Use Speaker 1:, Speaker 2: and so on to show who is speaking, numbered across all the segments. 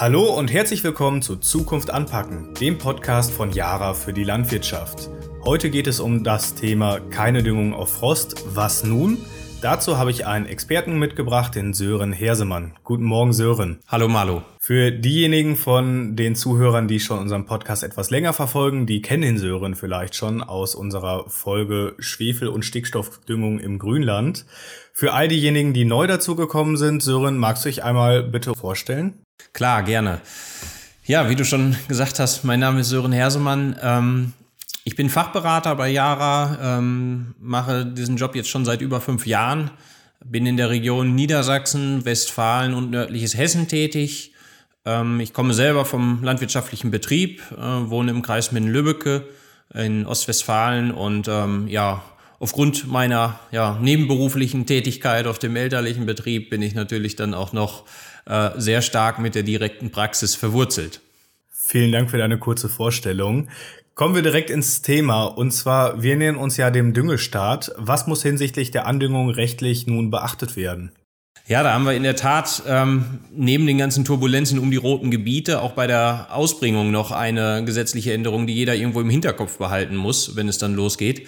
Speaker 1: Hallo und herzlich willkommen zu Zukunft anpacken, dem Podcast von Yara für die Landwirtschaft. Heute geht es um das Thema keine Düngung auf Frost. Was nun? Dazu habe ich einen Experten mitgebracht, den Sören Hersemann. Guten Morgen, Sören.
Speaker 2: Hallo, Malo.
Speaker 1: Für diejenigen von den Zuhörern, die schon unseren Podcast etwas länger verfolgen, die kennen den Sören vielleicht schon aus unserer Folge Schwefel- und Stickstoffdüngung im Grünland. Für all diejenigen, die neu dazugekommen sind, Sören, magst du dich einmal bitte vorstellen?
Speaker 2: Klar, gerne. Ja, wie du schon gesagt hast, mein Name ist Sören Hersemann. Ähm, ich bin Fachberater bei Yara, ähm, mache diesen Job jetzt schon seit über fünf Jahren, bin in der Region Niedersachsen, Westfalen und nördliches Hessen tätig. Ähm, ich komme selber vom landwirtschaftlichen Betrieb, äh, wohne im Kreis Minden-Lübbecke in Ostwestfalen und ähm, ja, aufgrund meiner ja, nebenberuflichen Tätigkeit auf dem elterlichen Betrieb bin ich natürlich dann auch noch äh, sehr stark mit der direkten Praxis verwurzelt.
Speaker 1: Vielen Dank für deine kurze Vorstellung. Kommen wir direkt ins Thema. Und zwar, wir nähern uns ja dem Düngestart. Was muss hinsichtlich der Andüngung rechtlich nun beachtet werden?
Speaker 2: Ja, da haben wir in der Tat ähm, neben den ganzen Turbulenzen um die roten Gebiete auch bei der Ausbringung noch eine gesetzliche Änderung, die jeder irgendwo im Hinterkopf behalten muss, wenn es dann losgeht.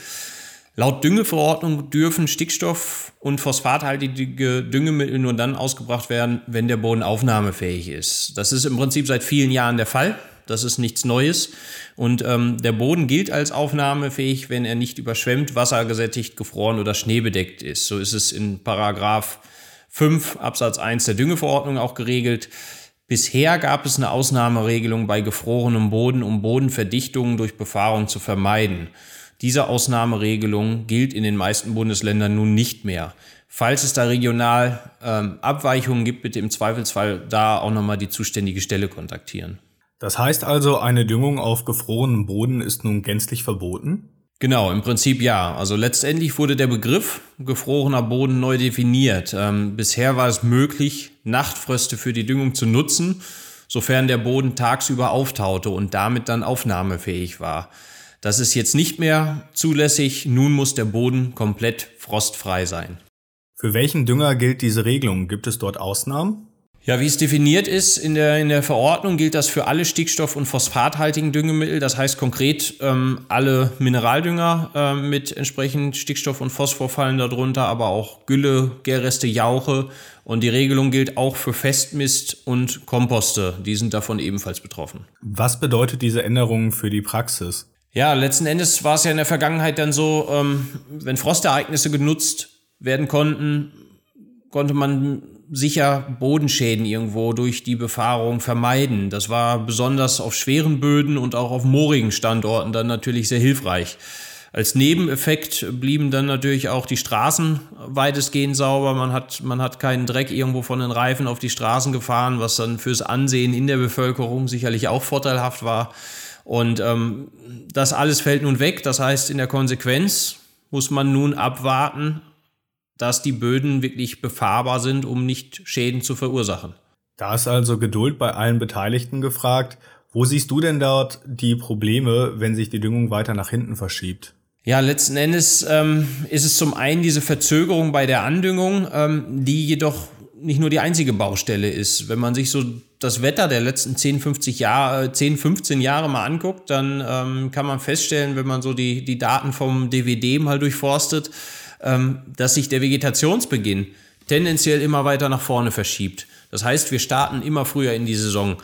Speaker 2: Laut Düngeverordnung dürfen Stickstoff- und phosphathaltige Düngemittel nur dann ausgebracht werden, wenn der Boden aufnahmefähig ist. Das ist im Prinzip seit vielen Jahren der Fall. Das ist nichts Neues. Und ähm, der Boden gilt als aufnahmefähig, wenn er nicht überschwemmt, wassergesättigt, gefroren oder schneebedeckt ist. So ist es in Paragraph 5 Absatz 1 der Düngeverordnung auch geregelt. Bisher gab es eine Ausnahmeregelung bei gefrorenem Boden, um Bodenverdichtungen durch Befahrung zu vermeiden. Diese Ausnahmeregelung gilt in den meisten Bundesländern nun nicht mehr. Falls es da regional ähm, Abweichungen gibt, bitte im Zweifelsfall da auch nochmal die zuständige Stelle kontaktieren.
Speaker 1: Das heißt also, eine Düngung auf gefrorenem Boden ist nun gänzlich verboten?
Speaker 2: Genau, im Prinzip ja. Also letztendlich wurde der Begriff gefrorener Boden neu definiert. Ähm, bisher war es möglich, Nachtfröste für die Düngung zu nutzen, sofern der Boden tagsüber auftaute und damit dann aufnahmefähig war. Das ist jetzt nicht mehr zulässig. Nun muss der Boden komplett frostfrei sein.
Speaker 1: Für welchen Dünger gilt diese Regelung? Gibt es dort Ausnahmen?
Speaker 2: Ja, wie es definiert ist in der, in der Verordnung, gilt das für alle stickstoff- und phosphathaltigen Düngemittel. Das heißt konkret ähm, alle Mineraldünger äh, mit entsprechend Stickstoff und Phosphor fallen darunter, aber auch Gülle, Gärreste, Jauche. Und die Regelung gilt auch für Festmist und Komposte. Die sind davon ebenfalls betroffen.
Speaker 1: Was bedeutet diese Änderung für die Praxis?
Speaker 2: Ja, letzten Endes war es ja in der Vergangenheit dann so, ähm, wenn Frostereignisse genutzt werden konnten, konnte man sicher Bodenschäden irgendwo durch die Befahrung vermeiden. Das war besonders auf schweren Böden und auch auf moorigen Standorten dann natürlich sehr hilfreich. Als Nebeneffekt blieben dann natürlich auch die Straßen weitestgehend sauber. Man hat, man hat keinen Dreck irgendwo von den Reifen auf die Straßen gefahren, was dann fürs Ansehen in der Bevölkerung sicherlich auch vorteilhaft war. Und ähm, das alles fällt nun weg. Das heißt, in der Konsequenz muss man nun abwarten, dass die Böden wirklich befahrbar sind, um nicht Schäden zu verursachen.
Speaker 1: Da ist also Geduld bei allen Beteiligten gefragt. Wo siehst du denn dort die Probleme, wenn sich die Düngung weiter nach hinten verschiebt?
Speaker 2: Ja, letzten Endes ähm, ist es zum einen diese Verzögerung bei der Andüngung, ähm, die jedoch nicht nur die einzige Baustelle ist. Wenn man sich so das Wetter der letzten 10, 50 Jahre, 10, 15 Jahre mal anguckt, dann ähm, kann man feststellen, wenn man so die, die Daten vom DVD mal durchforstet, ähm, dass sich der Vegetationsbeginn tendenziell immer weiter nach vorne verschiebt. Das heißt, wir starten immer früher in die Saison.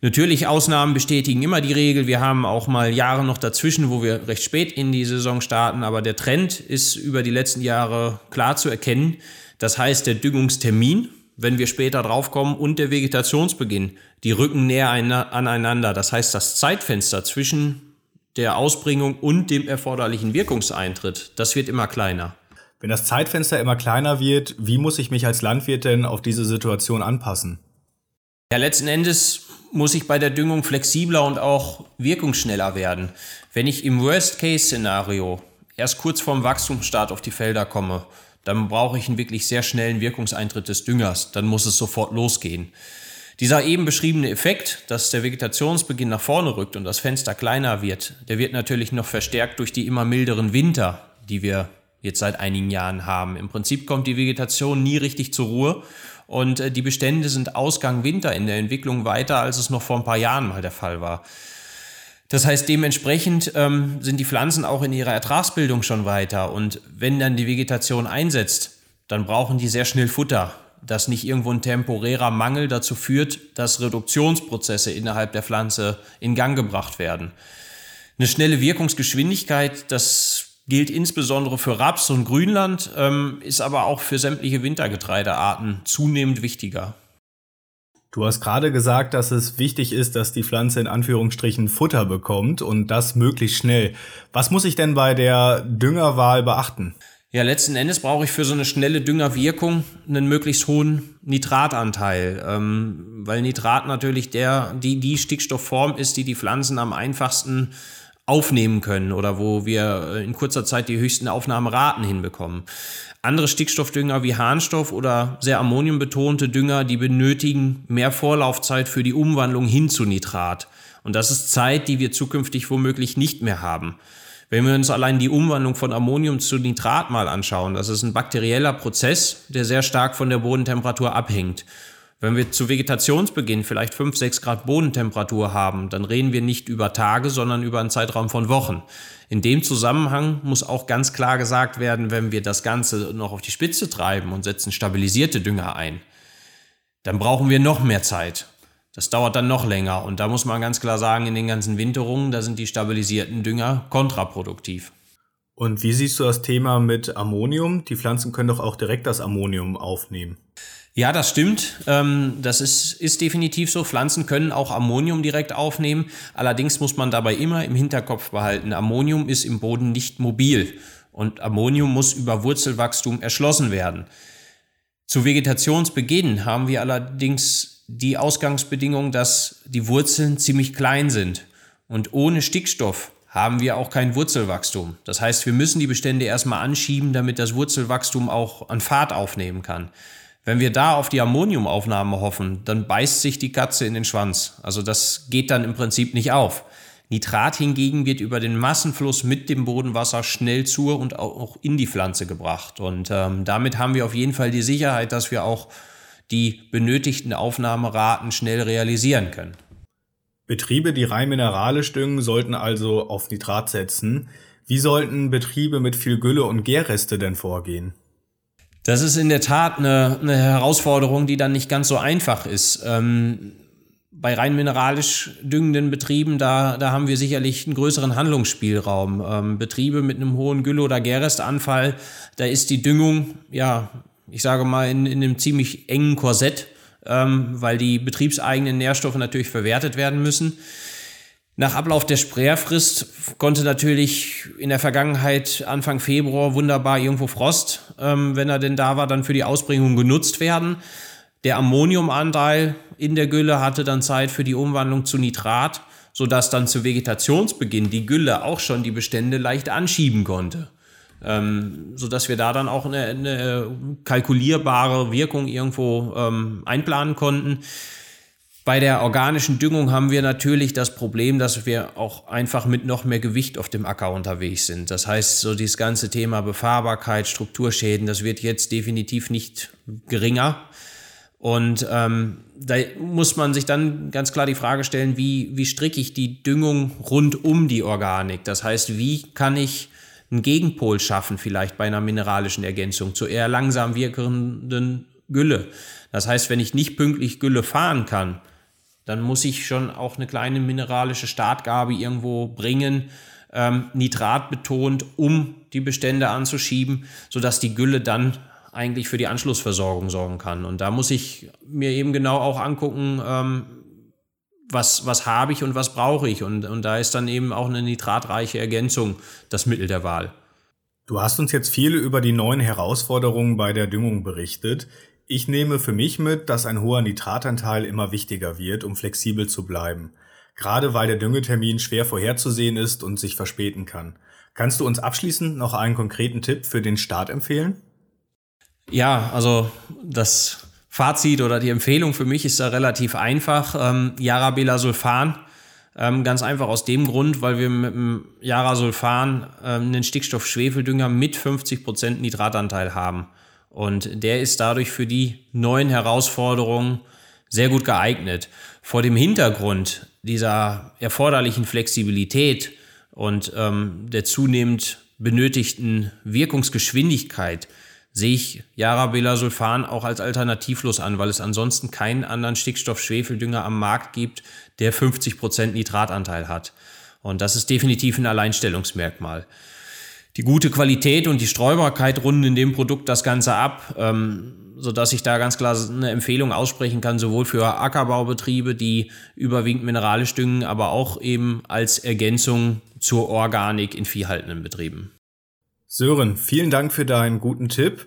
Speaker 2: Natürlich, Ausnahmen bestätigen immer die Regel. Wir haben auch mal Jahre noch dazwischen, wo wir recht spät in die Saison starten, aber der Trend ist über die letzten Jahre klar zu erkennen. Das heißt, der Düngungstermin, wenn wir später draufkommen, und der Vegetationsbeginn, die rücken näher aneinander. Das heißt, das Zeitfenster zwischen der Ausbringung und dem erforderlichen Wirkungseintritt, das wird immer kleiner.
Speaker 1: Wenn das Zeitfenster immer kleiner wird, wie muss ich mich als Landwirt denn auf diese Situation anpassen?
Speaker 2: Ja, letzten Endes muss ich bei der Düngung flexibler und auch wirkungsschneller werden. Wenn ich im Worst-Case-Szenario erst kurz vorm Wachstumsstart auf die Felder komme, dann brauche ich einen wirklich sehr schnellen Wirkungseintritt des Düngers. Dann muss es sofort losgehen. Dieser eben beschriebene Effekt, dass der Vegetationsbeginn nach vorne rückt und das Fenster kleiner wird, der wird natürlich noch verstärkt durch die immer milderen Winter, die wir jetzt seit einigen Jahren haben. Im Prinzip kommt die Vegetation nie richtig zur Ruhe Und äh, die Bestände sind Ausgang Winter in der Entwicklung weiter, als es noch vor ein paar Jahren mal der Fall war. Das heißt, dementsprechend ähm, sind die Pflanzen auch in ihrer Ertragsbildung schon weiter. Und wenn dann die Vegetation einsetzt, dann brauchen die sehr schnell Futter, dass nicht irgendwo ein temporärer Mangel dazu führt, dass Reduktionsprozesse innerhalb der Pflanze in Gang gebracht werden. Eine schnelle Wirkungsgeschwindigkeit, das gilt insbesondere für Raps und Grünland, ähm, ist aber auch für sämtliche Wintergetreidearten zunehmend wichtiger.
Speaker 1: Du hast gerade gesagt, dass es wichtig ist, dass die Pflanze in Anführungsstrichen Futter bekommt und das möglichst schnell. Was muss ich denn bei der Düngerwahl beachten?
Speaker 2: Ja, letzten Endes brauche ich für so eine schnelle Düngerwirkung einen möglichst hohen Nitratanteil, ähm, weil Nitrat natürlich der, die, die Stickstoffform ist, die die Pflanzen am einfachsten aufnehmen können oder wo wir in kurzer Zeit die höchsten Aufnahmeraten hinbekommen. Andere Stickstoffdünger wie Harnstoff oder sehr ammoniumbetonte Dünger, die benötigen mehr Vorlaufzeit für die Umwandlung hin zu Nitrat. Und das ist Zeit, die wir zukünftig womöglich nicht mehr haben. Wenn wir uns allein die Umwandlung von Ammonium zu Nitrat mal anschauen, das ist ein bakterieller Prozess, der sehr stark von der Bodentemperatur abhängt. Wenn wir zu Vegetationsbeginn vielleicht 5, 6 Grad Bodentemperatur haben, dann reden wir nicht über Tage, sondern über einen Zeitraum von Wochen. In dem Zusammenhang muss auch ganz klar gesagt werden, wenn wir das Ganze noch auf die Spitze treiben und setzen stabilisierte Dünger ein, dann brauchen wir noch mehr Zeit. Das dauert dann noch länger und da muss man ganz klar sagen, in den ganzen Winterungen, da sind die stabilisierten Dünger kontraproduktiv.
Speaker 1: Und wie siehst du das Thema mit Ammonium? Die Pflanzen können doch auch direkt das Ammonium aufnehmen.
Speaker 2: Ja, das stimmt. Ähm, das ist, ist definitiv so. Pflanzen können auch Ammonium direkt aufnehmen. Allerdings muss man dabei immer im Hinterkopf behalten, Ammonium ist im Boden nicht mobil und Ammonium muss über Wurzelwachstum erschlossen werden. Zu Vegetationsbeginn haben wir allerdings die Ausgangsbedingung, dass die Wurzeln ziemlich klein sind. Und ohne Stickstoff haben wir auch kein Wurzelwachstum. Das heißt, wir müssen die Bestände erstmal anschieben, damit das Wurzelwachstum auch an Fahrt aufnehmen kann. Wenn wir da auf die Ammoniumaufnahme hoffen, dann beißt sich die Katze in den Schwanz. Also das geht dann im Prinzip nicht auf. Nitrat hingegen wird über den Massenfluss mit dem Bodenwasser schnell zur und auch in die Pflanze gebracht. Und ähm, damit haben wir auf jeden Fall die Sicherheit, dass wir auch die benötigten Aufnahmeraten schnell realisieren können.
Speaker 1: Betriebe, die rein mineralisch düngen, sollten also auf Nitrat setzen. Wie sollten Betriebe mit viel Gülle und Gärreste denn vorgehen?
Speaker 2: Das ist in der Tat eine, eine Herausforderung, die dann nicht ganz so einfach ist. Ähm, bei rein mineralisch düngenden Betrieben, da, da haben wir sicherlich einen größeren Handlungsspielraum. Ähm, Betriebe mit einem hohen Gülle- oder Gärrestanfall, da ist die Düngung, ja, ich sage mal, in, in einem ziemlich engen Korsett, ähm, weil die betriebseigenen Nährstoffe natürlich verwertet werden müssen. Nach Ablauf der Sperrfrist konnte natürlich in der Vergangenheit Anfang Februar wunderbar irgendwo Frost, ähm, wenn er denn da war, dann für die Ausbringung genutzt werden. Der Ammoniumanteil in der Gülle hatte dann Zeit für die Umwandlung zu Nitrat, sodass dann zu Vegetationsbeginn die Gülle auch schon die Bestände leicht anschieben konnte. Ähm, sodass wir da dann auch eine, eine kalkulierbare Wirkung irgendwo ähm, einplanen konnten. Bei der organischen Düngung haben wir natürlich das Problem, dass wir auch einfach mit noch mehr Gewicht auf dem Acker unterwegs sind. Das heißt, so dieses ganze Thema Befahrbarkeit, Strukturschäden, das wird jetzt definitiv nicht geringer. Und ähm, da muss man sich dann ganz klar die Frage stellen, wie, wie stricke ich die Düngung rund um die Organik? Das heißt, wie kann ich einen Gegenpol schaffen, vielleicht bei einer mineralischen Ergänzung zu eher langsam wirkenden Gülle? Das heißt, wenn ich nicht pünktlich Gülle fahren kann, dann muss ich schon auch eine kleine mineralische Startgabe irgendwo bringen, ähm, Nitrat betont, um die Bestände anzuschieben, sodass die Gülle dann eigentlich für die Anschlussversorgung sorgen kann. Und da muss ich mir eben genau auch angucken, ähm, was, was habe ich und was brauche ich. Und, und da ist dann eben auch eine nitratreiche Ergänzung das Mittel der Wahl.
Speaker 1: Du hast uns jetzt viel über die neuen Herausforderungen bei der Düngung berichtet. Ich nehme für mich mit, dass ein hoher Nitratanteil immer wichtiger wird, um flexibel zu bleiben. Gerade weil der Düngetermin schwer vorherzusehen ist und sich verspäten kann. Kannst du uns abschließend noch einen konkreten Tipp für den Start empfehlen?
Speaker 2: Ja, also das Fazit oder die Empfehlung für mich ist da relativ einfach. Ähm, Yarabellasulfan. Ähm, ganz einfach aus dem Grund, weil wir mit dem Yarasulfan ähm, einen Stickstoff-Schwefeldünger mit 50% Nitratanteil haben. Und der ist dadurch für die neuen Herausforderungen sehr gut geeignet. Vor dem Hintergrund dieser erforderlichen Flexibilität und ähm, der zunehmend benötigten Wirkungsgeschwindigkeit sehe ich Jarabellasulfan auch als alternativlos an, weil es ansonsten keinen anderen Stickstoff-Schwefeldünger am Markt gibt, der 50 Prozent Nitratanteil hat. Und das ist definitiv ein Alleinstellungsmerkmal. Die gute Qualität und die Streubarkeit runden in dem Produkt das Ganze ab, ähm, sodass ich da ganz klar eine Empfehlung aussprechen kann, sowohl für Ackerbaubetriebe, die überwiegend mineralisch düngen, aber auch eben als Ergänzung zur Organik in viehhaltenden Betrieben.
Speaker 1: Sören, vielen Dank für deinen guten Tipp.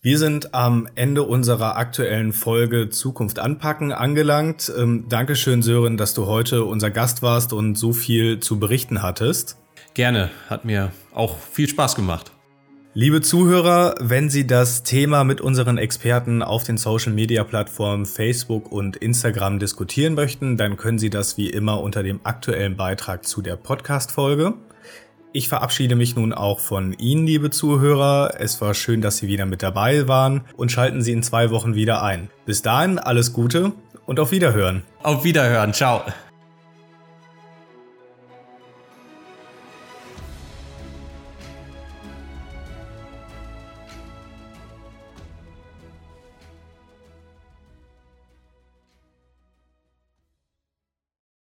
Speaker 1: Wir sind am Ende unserer aktuellen Folge Zukunft anpacken angelangt. Ähm, Dankeschön, Sören, dass du heute unser Gast warst und so viel zu berichten hattest.
Speaker 2: Gerne, hat mir auch viel Spaß gemacht.
Speaker 1: Liebe Zuhörer, wenn Sie das Thema mit unseren Experten auf den Social-Media-Plattformen Facebook und Instagram diskutieren möchten, dann können Sie das wie immer unter dem aktuellen Beitrag zu der Podcast-Folge. Ich verabschiede mich nun auch von Ihnen, liebe Zuhörer. Es war schön, dass Sie wieder mit dabei waren und schalten Sie in zwei Wochen wieder ein. Bis dahin alles Gute und auf Wiederhören.
Speaker 2: Auf Wiederhören. Ciao.